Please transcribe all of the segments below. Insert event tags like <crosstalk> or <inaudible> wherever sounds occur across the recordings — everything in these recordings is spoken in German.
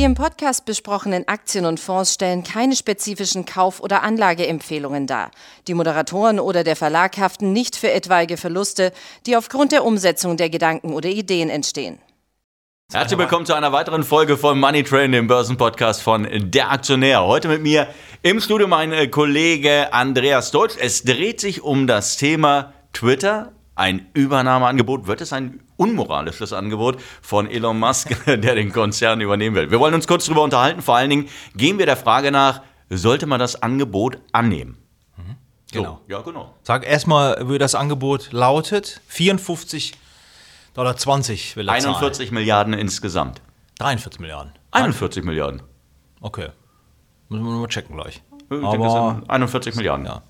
Die im Podcast besprochenen Aktien und Fonds stellen keine spezifischen Kauf- oder Anlageempfehlungen dar. Die Moderatoren oder der Verlag haften nicht für etwaige Verluste, die aufgrund der Umsetzung der Gedanken oder Ideen entstehen. Herzlich willkommen zu einer weiteren Folge von Money Train, dem Börsenpodcast von Der Aktionär. Heute mit mir im Studio mein äh, Kollege Andreas Deutsch. Es dreht sich um das Thema Twitter, ein Übernahmeangebot. Wird es ein unmoralisches Angebot von Elon Musk, <laughs> der den Konzern übernehmen will? Wir wollen uns kurz darüber unterhalten. Vor allen Dingen gehen wir der Frage nach, sollte man das Angebot annehmen? Genau. So, ja, genau. Sag erstmal, wie das Angebot lautet. 54,20 Dollar will er 41 zahlen. Milliarden insgesamt. 43 Milliarden. 41 Milliarden. Okay. Müssen wir mal checken gleich. Ich denke, Aber sind 41 Milliarden. ja.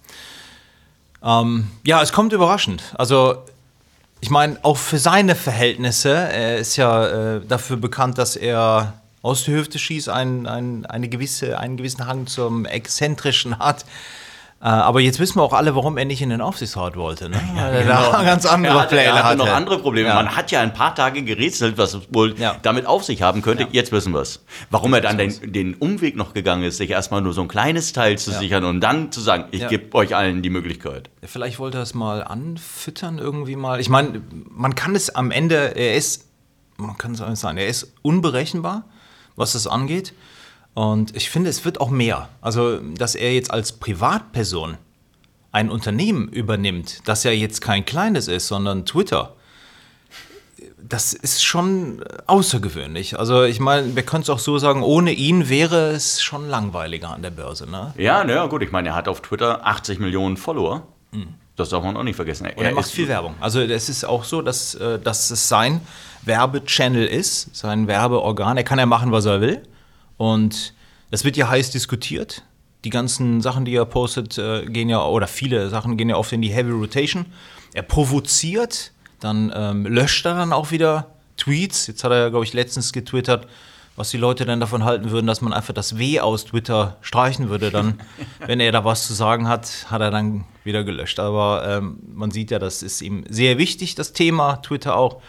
Ähm, ja, es kommt überraschend. Also, ich meine, auch für seine Verhältnisse, er ist ja äh, dafür bekannt, dass er aus der Hüfte schießt, ein, ein, eine gewisse, einen gewissen Hang zum Exzentrischen hat. Äh, aber jetzt wissen wir auch alle, warum er nicht in den Aufsichtsrat wollte. Ne? Weil er da ganz andere er hatte, Pläne er hatte noch hatte. andere Probleme. Ja. Man hat ja ein paar Tage gerätselt, was es wohl Ja. damit auf sich haben könnte. Ja. Jetzt wissen wir es. Warum er dann den, den Umweg noch gegangen ist, sich erstmal nur so ein kleines Teil zu sichern und dann zu sagen, ich Ja. gebe euch allen die Möglichkeit. Vielleicht wollte er es mal anfüttern irgendwie mal. Ich meine, man kann es am Ende, er ist, man kann es sagen, er ist unberechenbar, was das angeht. Und ich finde, es wird auch mehr. Also, dass er jetzt als Privatperson ein Unternehmen übernimmt, das ja jetzt kein kleines ist, sondern Twitter. Das ist schon außergewöhnlich. Also ich meine, wir können es auch so sagen, ohne ihn wäre es schon langweiliger an der Börse. Ne? Ja, naja, gut. Ich meine, er hat auf Twitter 80 Millionen Follower. Das darf man auch nicht vergessen. Und er macht viel Werbung. Also es ist auch so, dass, äh, dass es sein Werbechannel ist, sein Werbeorgan. Er kann ja machen, was er will. Und das wird ja heiß diskutiert. Die ganzen Sachen, die er postet, äh, gehen ja, oder viele Sachen gehen ja oft in die Heavy Rotation. Er provoziert, dann ähm, löscht er dann auch wieder Tweets. Jetzt hat er ja, glaube ich, letztens getwittert, was die Leute dann davon halten würden, dass man einfach das W aus Twitter streichen würde. Dann, <laughs> wenn er da was zu sagen hat, hat er dann wieder gelöscht. Aber ähm, man sieht ja, das ist ihm sehr wichtig, das Thema, Twitter auch.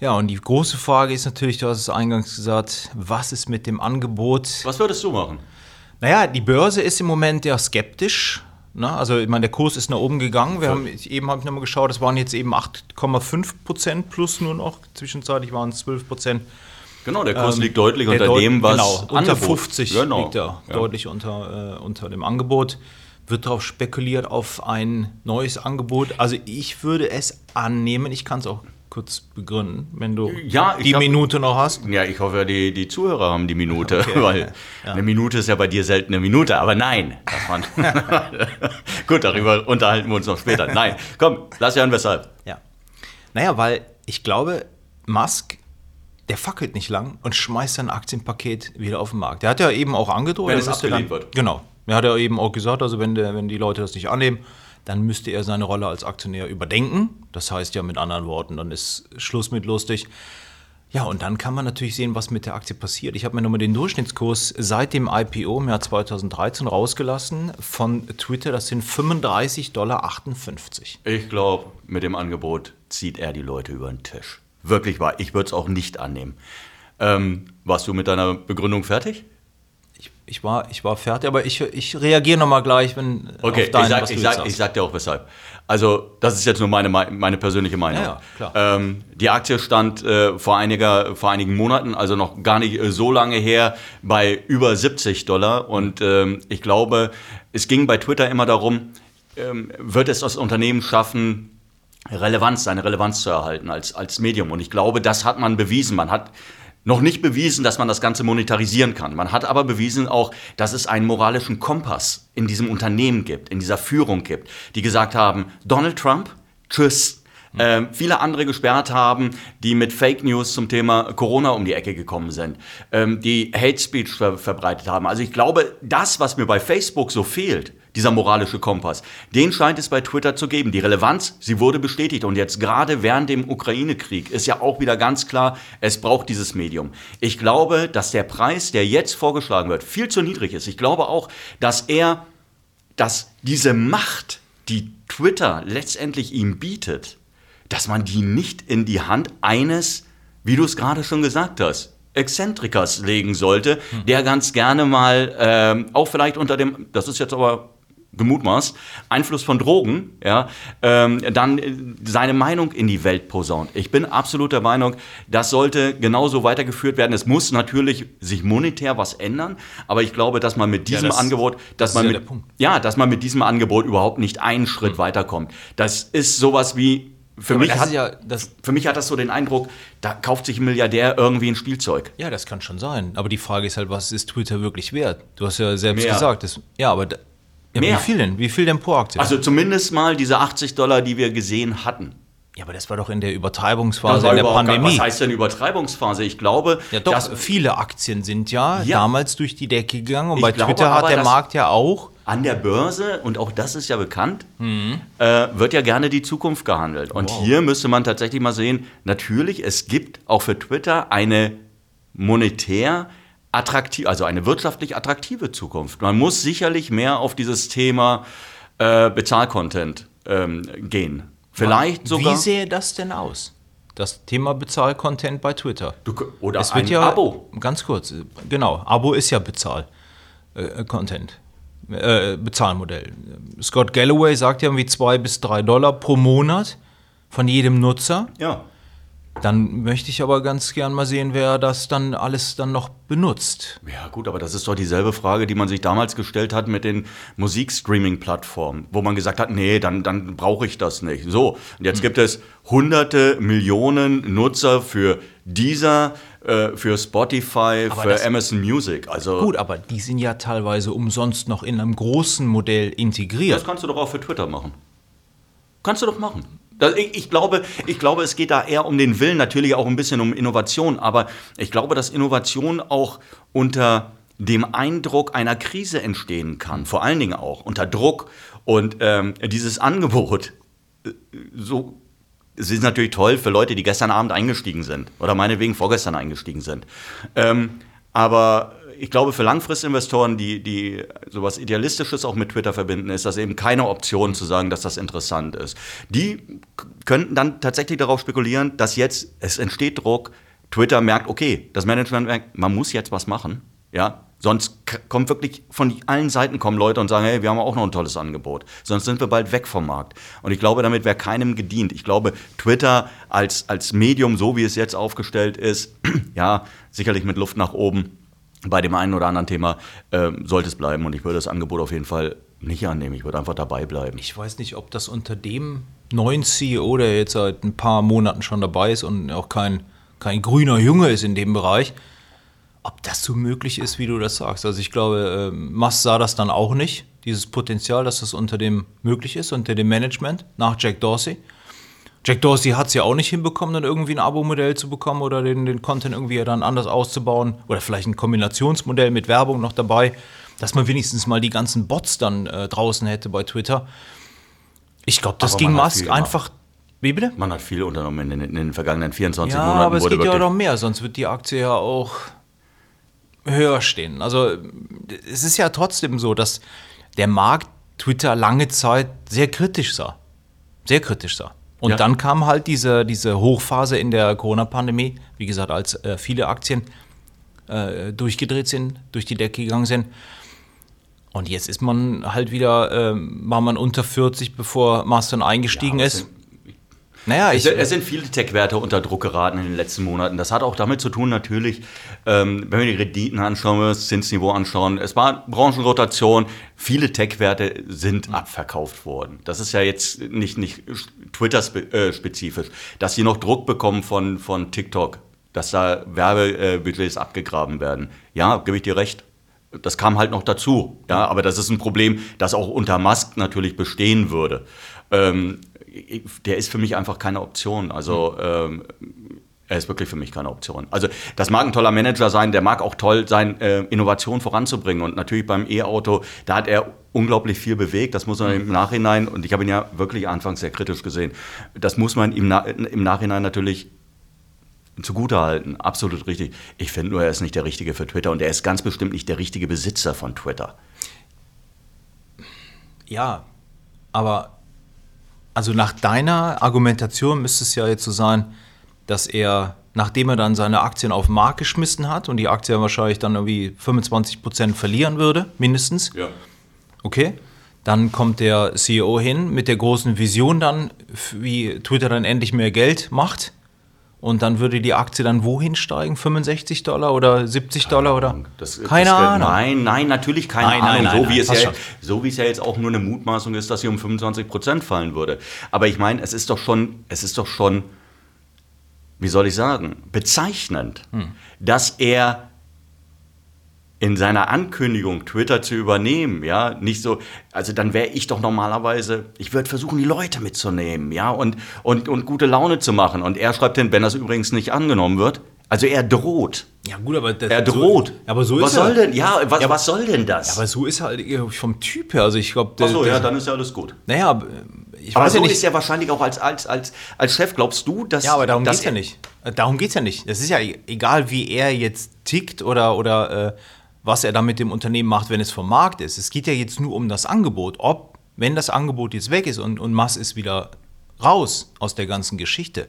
Ja, und die große Frage ist natürlich, du hast es eingangs gesagt, was ist mit dem Angebot? Was würdest du machen? Naja, die Börse ist im Moment ja skeptisch. Ne? Also, ich meine, der Kurs ist nach oben gegangen. Wir haben, eben habe ich nochmal geschaut, es waren jetzt eben 8,5 Prozent plus nur noch. Zwischenzeitlich waren es 12 Prozent. Genau, der Kurs Ähm, liegt deutlich unter deut- dem, was genau, unter Angebot- 50 Genau. liegt er, Ja. deutlich unter, äh, unter dem Angebot. Wird darauf spekuliert auf ein neues Angebot. Also ich würde es annehmen. Ich kann es auch kurz begründen, wenn du Ja, die hab- Minute noch hast. Ja, ich hoffe, die, die Zuhörer haben die Minute, Okay, <laughs> weil ja. eine Minute ist ja bei dir selten eine Minute, aber nein. <laughs> Gut, darüber unterhalten wir uns noch später. Nein, komm, lass hören, weshalb. Ja. Naja, weil ich glaube, Musk, der fackelt nicht lang und schmeißt sein Aktienpaket wieder auf den Markt. Der hat ja eben auch angedroht. Wenn es abgelehnt wird. Genau. Er hat ja eben auch gesagt, also wenn, der, wenn die Leute das nicht annehmen, dann müsste er seine Rolle als Aktionär überdenken. Das heißt ja mit anderen Worten, dann ist Schluss mit lustig. Ja, und dann kann man natürlich sehen, was mit der Aktie passiert. Ich habe mir nochmal den Durchschnittskurs seit dem IPO im Jahr 2013 rausgelassen von Twitter. Das sind 35,58 Dollar. Ich glaube, mit dem Angebot zieht er die Leute über den Tisch. Wirklich wahr. Ich würde es auch nicht annehmen. Ähm, warst du mit deiner Begründung fertig? Ich, war, ich war fertig, aber ich, ich reagiere nochmal gleich, wenn Okay, auf dein, ich, sag, was ich, sag, ich sag dir auch weshalb. Also, das ist jetzt nur meine, meine persönliche Meinung. Ja, ja, klar. Ähm, die Aktie stand äh, vor, einiger, vor einigen Monaten, also noch gar nicht äh, so lange her, bei über 70 Dollar. Und ähm, ich glaube, es ging bei Twitter immer darum, ähm, wird es das Unternehmen schaffen, Relevanz, seine Relevanz zu erhalten als, als Medium. Und ich glaube, das hat man bewiesen. Man hat noch nicht bewiesen, dass man das Ganze monetarisieren kann. Man hat aber bewiesen auch, dass es einen moralischen Kompass in diesem Unternehmen gibt, in dieser Führung gibt, die gesagt haben, Donald Trump, tschüss. Ähm, viele andere gesperrt haben, die mit Fake News zum Thema Corona um die Ecke gekommen sind, ähm, die Hate Speech ver verbreitet haben. Also ich glaube, das, was mir bei Facebook so fehlt, dieser moralische Kompass, den scheint es bei Twitter zu geben. Die Relevanz, sie wurde bestätigt. Und jetzt gerade während dem Ukraine-Krieg ist ja auch wieder ganz klar, es braucht dieses Medium. Ich glaube, dass der Preis, der jetzt vorgeschlagen wird, viel zu niedrig ist. Ich glaube auch, dass er, dass diese Macht, die Twitter letztendlich ihm bietet, dass man die nicht in die Hand eines, wie du es gerade schon gesagt hast, Exzentrikers legen sollte, der ganz gerne mal ähm, auch vielleicht unter dem, das ist jetzt aber gemutmaßt, Einfluss von Drogen, ja, ähm, dann äh, seine Meinung in die Welt posaunt. Ich bin absolut der Meinung, das sollte genauso weitergeführt werden. Es muss natürlich sich monetär was ändern, aber ich glaube, dass man mit diesem das- Angebot, dass das man ja mit, ja, dass man mit diesem Angebot überhaupt nicht einen Schritt weiterkommt. Das ist sowas wie für Aber mich hat, ja, das, für mich hat das so den Eindruck, da kauft sich ein Milliardär irgendwie ein Spielzeug. ja, das kann schon sein. Aber die Frage ist halt, was ist Twitter wirklich wert? Du hast ja selbst Mehr. gesagt, das, ja, aber ja, Mehr. wie viel denn? Wie viel denn pro Aktie? Also zumindest mal diese 80 Dollar, die wir gesehen hatten. ja, aber das war doch in der Übertreibungsphase, in der überhaupt gar- Pandemie. Was heißt denn Übertreibungsphase? Ich glaube, Ja, doch, dass viele Aktien sind ja, Ja. damals durch die Decke gegangen und Ich bei glaube Twitter hat der Markt ja auch. An der Börse, und auch das ist ja bekannt, Mhm. äh, wird ja gerne die Zukunft gehandelt. Und hier müsste man tatsächlich mal sehen, natürlich, es gibt auch für Twitter eine monetär attraktiv, also eine wirtschaftlich attraktive Zukunft. Man muss sicherlich mehr auf dieses Thema äh, Bezahlcontent ähm, gehen. Vielleicht sogar. Wie sähe das denn aus? Das Thema Bezahlcontent bei Twitter. Du, oder Es wird ein ja, Abo. Ganz kurz, äh, genau, Abo ist ja Bezahl-Content. Äh, Bezahlmodell. Scott Galloway sagt ja irgendwie zwei bis drei Dollar pro Monat von jedem Nutzer. Ja. Dann möchte ich aber ganz gern mal sehen, wer das dann alles dann noch benutzt. Ja, gut, aber das ist doch dieselbe Frage, die man sich damals gestellt hat mit den Musikstreaming-Plattformen, wo man gesagt hat, nee, dann, dann brauche ich das nicht. So, und Hm. jetzt gibt es hunderte Millionen Nutzer für Deezer, äh, für Spotify, Aber für Amazon Music. Also, Gut, aber die sind ja teilweise umsonst noch in einem großen Modell integriert. das kannst du doch auch für Twitter machen. Kannst du doch machen. Ich, glaube, ich glaube, es geht da eher um den Willen, natürlich auch ein bisschen um Innovation, aber ich glaube, dass Innovation auch unter dem Eindruck einer Krise entstehen kann, vor allen Dingen auch unter Druck. Und ähm, dieses Angebot, äh, so, es ist natürlich toll für Leute, die gestern Abend eingestiegen sind oder meinetwegen vorgestern eingestiegen sind. Ähm, aber ich glaube, für Langfristinvestoren, die, die sowas Idealistisches auch mit Twitter verbinden, ist das eben keine Option zu sagen, dass das interessant ist. Die könnten dann tatsächlich darauf spekulieren, dass jetzt, es entsteht Druck, Twitter merkt, okay, das Management merkt, man muss jetzt was machen, ja, sonst k- kommt wirklich von allen Seiten kommen Leute und sagen, hey, wir haben auch noch ein tolles Angebot, sonst sind wir bald weg vom Markt. Und ich glaube, damit wäre keinem gedient. Ich glaube, Twitter als, als Medium, so wie es jetzt aufgestellt ist, <clears throat> ja, sicherlich mit Luft nach oben, bei dem einen oder anderen Thema ähm, sollte es bleiben und ich würde das Angebot auf jeden Fall nicht annehmen. Ich würde einfach dabei bleiben. Ich weiß nicht, ob das unter dem neuen CEO, der jetzt seit ein paar Monaten schon dabei ist und auch kein, kein grüner Junge ist in dem Bereich, ob das so möglich ist, wie du das sagst. Also ich glaube, ähm, Musk sah das dann auch nicht, dieses Potenzial, dass das unter dem möglich ist, unter dem Management, nach Jack Dorsey. Jack Dorsey hat es ja auch nicht hinbekommen, dann irgendwie ein Abo-Modell zu bekommen oder den, den Content irgendwie dann anders auszubauen oder vielleicht ein Kombinationsmodell mit Werbung noch dabei, dass man wenigstens mal die ganzen Bots dann äh, draußen hätte bei Twitter. Ich glaube, das ging Musk einfach. Wie bitte? Man hat viel unternommen in, den- in den vergangenen 24 Ja, Monaten. aber es geht ja auch noch mehr, sonst wird die Aktie ja auch höher stehen. Also es ist ja trotzdem so, dass der Markt Twitter lange Zeit sehr kritisch sah. Sehr kritisch sah. Und Ja. dann kam halt diese, diese Hochphase in der Corona-Pandemie, wie gesagt, als äh, viele Aktien äh, durchgedreht sind, durch die Decke gegangen sind. Und jetzt ist man halt wieder, ähm, war man unter 40, bevor Mast dann eingestiegen Ja, ist. Naja, Es, ich, es sind viele Tech-Werte unter Druck geraten in den letzten Monaten. Das hat auch damit zu tun, natürlich, ähm, wenn wir die Renditen anschauen, wenn wir das Zinsniveau anschauen, es war Branchenrotation, viele Tech-Werte sind abverkauft worden. Das ist ja jetzt nicht, nicht Twitter-spezifisch. Dass sie noch Druck bekommen von, von TikTok, dass da Werbebudgets abgegraben werden. Ja, gebe ich dir recht. Das kam halt noch dazu. Ja, aber das ist ein Problem, das auch unter Musk natürlich bestehen würde. Ähm, der ist für mich einfach keine Option. Also ähm, er ist wirklich für mich keine Option. Also das mag ein toller Manager sein, der mag auch toll sein, äh, Innovation voranzubringen. Und natürlich beim E-Auto, da hat er unglaublich viel bewegt. Das muss man im Nachhinein, und ich habe ihn ja wirklich anfangs sehr kritisch gesehen, das muss man im, Na im Nachhinein natürlich zugutehalten. Absolut richtig. Ich finde nur, er ist nicht der Richtige für Twitter und er ist ganz bestimmt nicht der richtige Besitzer von Twitter. Ja, aber also nach deiner Argumentation müsste es ja jetzt so sein, dass er nachdem er dann seine Aktien auf den Markt geschmissen hat und die Aktie wahrscheinlich dann irgendwie 25% verlieren würde, mindestens. Ja. Okay. Dann kommt der CEO hin mit der großen Vision dann, wie Twitter dann endlich mehr Geld macht. Und dann würde die Aktie dann wohin steigen? 65 Dollar oder 70 Dollar oder? Das, keine das, Ahnung. Nein, nein, natürlich keine Nein, Ahnung. nein, so, nein, wie es ja, so wie es ja jetzt auch nur eine Mutmaßung ist, dass sie um 25 Prozent fallen würde. Aber ich meine, es ist doch schon, es ist doch schon, wie soll ich sagen, bezeichnend, Hm. dass er in seiner Ankündigung, Twitter zu übernehmen, ja, nicht so, also dann wäre ich doch normalerweise, ich würde versuchen, die Leute mitzunehmen, ja, und, und, und gute Laune zu machen. Und er schreibt hin, wenn das übrigens nicht angenommen wird, also er droht. Ja gut, aber das, Er droht. So, aber so was ist soll er. denn? Ja, was, Ja, was soll denn das? Aber so ist er halt vom Typ her. Also ich glaube, Achso, ja, dann ist ja alles gut. Naja, ich Aber weiß so ja nicht. ist er wahrscheinlich auch als, als, als, als Chef. Glaubst du, dass. Ja, aber darum geht's ja nicht. Äh, Darum geht's ja nicht. Es ist ja e- egal, wie er jetzt tickt oder, oder äh, was er da mit dem Unternehmen macht, wenn es vom Markt ist. Es geht ja jetzt nur um das Angebot. Ob, wenn das Angebot jetzt weg ist und, und Musk ist wieder raus aus der ganzen Geschichte,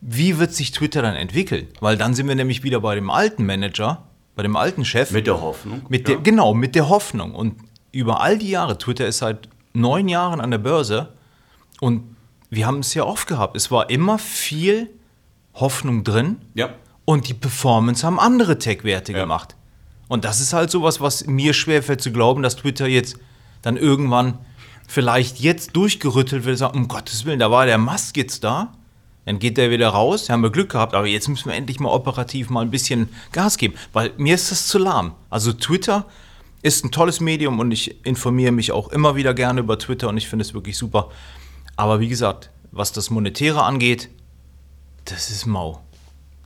wie wird sich Twitter dann entwickeln? Weil dann sind wir nämlich wieder bei dem alten Manager, bei dem alten Chef. Mit der Hoffnung. Mit ja. der, genau, mit der Hoffnung. Und über all die Jahre, Twitter ist seit neun Jahren an der Börse und wir haben es ja oft gehabt. Es war immer viel Hoffnung drin Ja. und die Performance haben andere Tech-Werte Ja. gemacht. Und das ist halt sowas, was mir schwerfällt zu glauben, dass Twitter jetzt dann irgendwann vielleicht jetzt durchgerüttelt wird, sagt, um Gottes Willen, da war der Musk jetzt da, dann geht der wieder raus, haben wir Glück gehabt, aber jetzt müssen wir endlich mal operativ mal ein bisschen Gas geben, weil mir ist das zu lahm. Also Twitter ist ein tolles Medium und ich informiere mich auch immer wieder gerne über Twitter und ich finde es wirklich super. Aber wie gesagt, was das Monetäre angeht, das ist mau.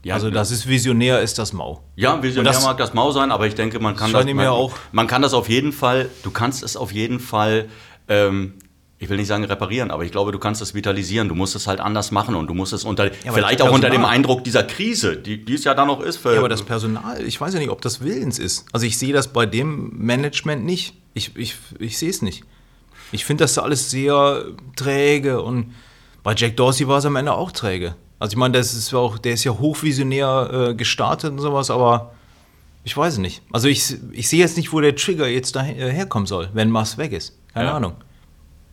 Ja, also das ist visionär, ist das mau. Ja, visionär das- mag das Mau sein, aber ich denke, man kann das. ihm Man, ja auch- man kann das auf jeden Fall, du kannst es auf jeden Fall, ähm, ich will nicht sagen reparieren, aber ich glaube, du kannst es vitalisieren. Du musst es halt anders machen und du musst es unter, aber vielleicht das auch unter dem Eindruck dieser Krise, die, die es ja dann noch ist. Ja, aber das Personal, ich weiß ja nicht, ob das willens ist. Also ich sehe das bei dem Management nicht. Ich, ich, ich sehe es nicht. Ich finde das alles sehr träge und bei Jack Dorsey war es am Ende auch träge. Also ich meine, das ist auch, der ist ja hochvisionär äh, gestartet und sowas, aber ich weiß es nicht. Also ich, ich sehe jetzt nicht, wo der Trigger jetzt da äh, herkommen soll, wenn Mars weg ist. Keine Ja. Ahnung.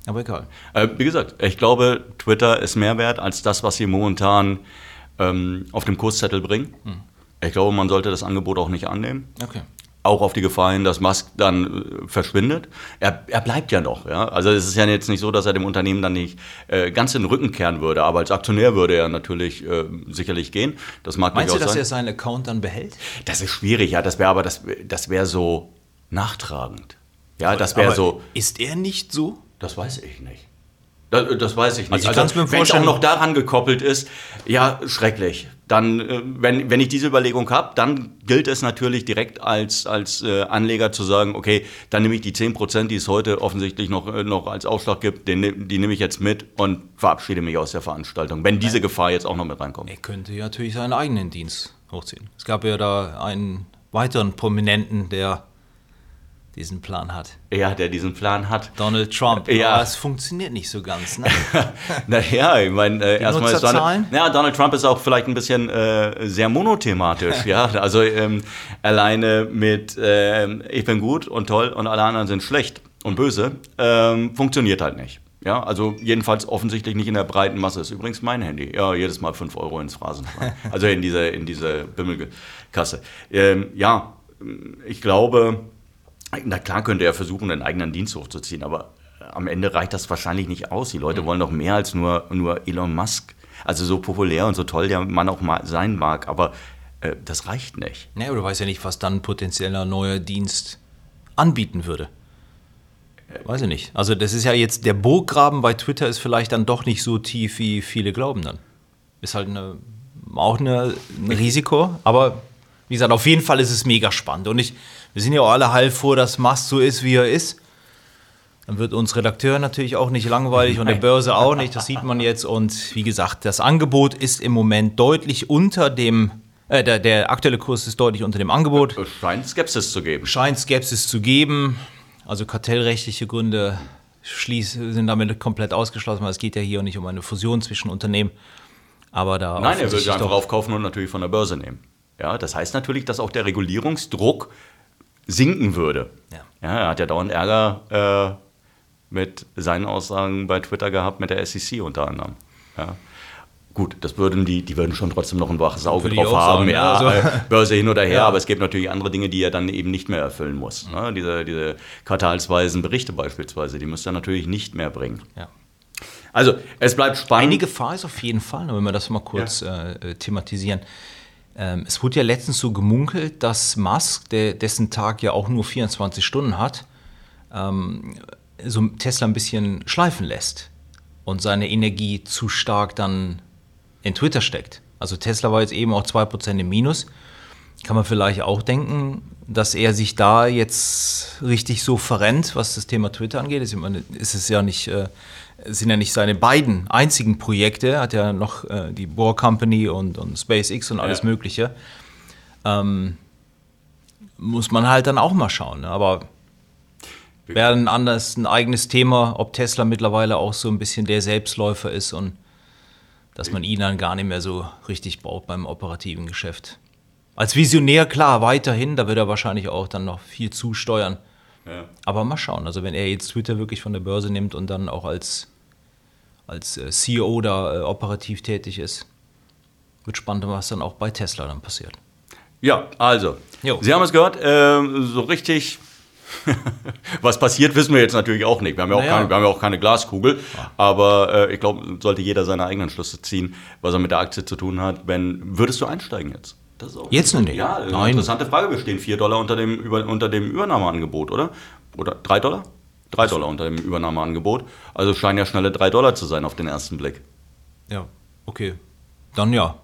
Aber egal. Äh, wie gesagt, ich glaube, Twitter ist mehr wert als das, was sie momentan ähm, auf dem Kurszettel bringen. Hm. Ich glaube, man sollte das Angebot auch nicht annehmen. Okay. Auch auf die Gefahr hin, dass Musk dann äh, verschwindet. Er, er bleibt ja noch. Ja? Also es ist ja jetzt nicht so, dass er dem Unternehmen dann nicht äh, ganz in den Rücken kehren würde. Aber als Aktionär würde er natürlich äh, sicherlich gehen. Das mag Meinst du, dass er sein. seinen Account dann behält? Das ist schwierig, ja. Das wäre aber das, das wäre so nachtragend. Ja, das wäre so. Ist er nicht so? Das weiß ich nicht. Das, das weiß ich nicht. Also ich kann's mir wenn es auch noch daran gekoppelt ist, ja, schrecklich. Dann, äh, wenn, wenn ich diese Überlegung habe, dann gilt es natürlich direkt als, als äh, Anleger zu sagen, okay, dann nehme ich die 10%, die es heute offensichtlich noch, äh, noch als Aufschlag gibt, den, die nehme ich jetzt mit und verabschiede mich aus der Veranstaltung, wenn diese Gefahr jetzt auch noch mit reinkommt. Er könnte ja natürlich seinen eigenen Dienst hochziehen. Es gab ja da einen weiteren Prominenten, der diesen Plan hat. Ja, der diesen Plan hat. Donald Trump. Ja. Aber es funktioniert nicht so ganz. Ne? <laughs> Naja, ich meine, äh, erstmal ist? Donald, ja, Donald Trump ist auch vielleicht ein bisschen äh, sehr monothematisch, <laughs> ja. Also ähm, alleine mit ähm, ich bin gut und toll und alle anderen sind schlecht und böse, ähm, funktioniert halt nicht. Ja, also jedenfalls offensichtlich nicht in der breiten Masse. Ist übrigens mein Handy. Ja, jedes Mal 5 Euro ins Phrasenschwein. <laughs> Also in diese, in diese Bimmelkasse. Ähm, ja, ich glaube, na klar könnte er versuchen, einen eigenen Dienst hochzuziehen, aber am Ende reicht das wahrscheinlich nicht aus. Die Leute wollen doch mehr als nur, nur Elon Musk. Also so populär und so toll der Mann auch mal sein mag, aber äh, das reicht nicht. naja, aber du weißt ja nicht, was dann ein potenzieller neuer Dienst anbieten würde. Weiß ich nicht. Also das ist ja jetzt, der Burggraben bei Twitter ist vielleicht dann doch nicht so tief, wie viele glauben dann. Ist halt eine, auch eine, ein Risiko, aber wie gesagt, auf jeden Fall ist es mega spannend. Und ich, wir sind ja auch alle heilfroh, dass Musk so ist, wie er ist. Dann wird uns Redakteur natürlich auch nicht langweilig und der Börse auch nicht, das sieht man jetzt. Und wie gesagt, das Angebot ist im Moment deutlich unter dem, äh, der, der aktuelle Kurs ist deutlich unter dem Angebot. Es scheint Skepsis zu geben. Scheint Skepsis zu geben, also kartellrechtliche Gründe schließ, sind damit komplett ausgeschlossen, weil es geht ja hier nicht um eine Fusion zwischen Unternehmen. Aber da Nein, er will sie einfach aufkaufen und natürlich von der Börse nehmen. Ja, das heißt natürlich, dass auch der Regulierungsdruck sinken würde. Ja. Ja, er hat ja dauernd Ärger äh, mit seinen Aussagen bei Twitter gehabt, mit der SEC unter anderem. Ja. Gut, das würden die, die würden schon trotzdem noch ein waches Auge ich drauf haben, sagen, ja, also- äh, Börse hin oder her, Ja. aber es gibt natürlich andere Dinge, die er dann eben nicht mehr erfüllen muss. Ne? Diese, diese quartalsweisen Berichte beispielsweise, die müsste er natürlich nicht mehr bringen. Ja. Also, es bleibt spannend. Eine Gefahr ist auf jeden Fall, wenn wir das mal kurz äh, äh, thematisieren. Ähm, es wurde ja letztens so gemunkelt, dass Musk, der, dessen Tag ja auch nur 24 Stunden hat, ähm, so Tesla ein bisschen schleifen lässt und seine Energie zu stark dann in Twitter steckt. Also Tesla war jetzt eben auch 2% im Minus. Kann man vielleicht auch denken, dass er sich da jetzt richtig so verrennt, was das Thema Twitter angeht. Ich meine, ist es ja nicht, äh, sind ja nicht seine beiden einzigen Projekte. Hat ja noch äh, die Bohr Company und, und SpaceX und alles Ja. Mögliche. Ähm, muss man halt dann auch mal schauen. Ne? Aber wäre ein anderes, ein eigenes Thema, ob Tesla mittlerweile auch so ein bisschen der Selbstläufer ist und dass man ihn dann gar nicht mehr so richtig braucht beim operativen Geschäft. Als Visionär, klar, weiterhin, da wird er wahrscheinlich auch dann noch viel zusteuern. Ja. Aber mal schauen, also wenn er jetzt Twitter wirklich von der Börse nimmt und dann auch als, als äh, CEO da äh, operativ tätig ist, wird spannend, was dann auch bei Tesla dann passiert. Ja, also, Jo. Sie haben es gehört, ähm, so richtig, <laughs> was passiert, wissen wir jetzt natürlich auch nicht. Wir haben ja auch, Naja. keine, wir haben ja auch keine Glaskugel, aber äh, ich glaube, sollte jeder seine eigenen Schlüsse ziehen, was er mit der Aktie zu tun hat. Wenn, würdest du einsteigen jetzt? Das ist auch Jetzt noch nicht. Ja, Nein. interessante Frage. Wir stehen 4 Dollar unter dem, über, unter dem Übernahmeangebot, oder? Oder 3 Dollar? 3 Dollar unter dem Übernahmeangebot. Also scheinen ja schnelle 3 Dollar zu sein auf den ersten Blick. Ja, okay. Dann ja.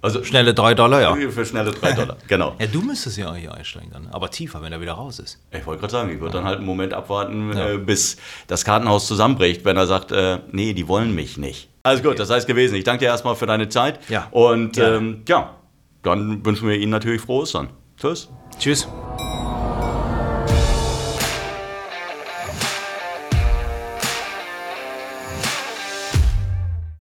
Also Schnelle 3 Dollar, ja. für schnelle 3 Dollar, <laughs> genau. Ja, du müsstest ja hier einsteigen dann. Aber tiefer, wenn er wieder raus ist. Ich wollte gerade sagen, ich würde dann halt einen Moment abwarten, Ja. äh, bis das Kartenhaus zusammenbricht, wenn er sagt, äh, nee, die wollen mich nicht. Also gut, das heißt gewesen. Ich danke dir erstmal für deine Zeit. Ja. Und Gerne. ähm, ja, dann wünschen wir Ihnen natürlich frohe Ostern. Tschüss. Tschüss.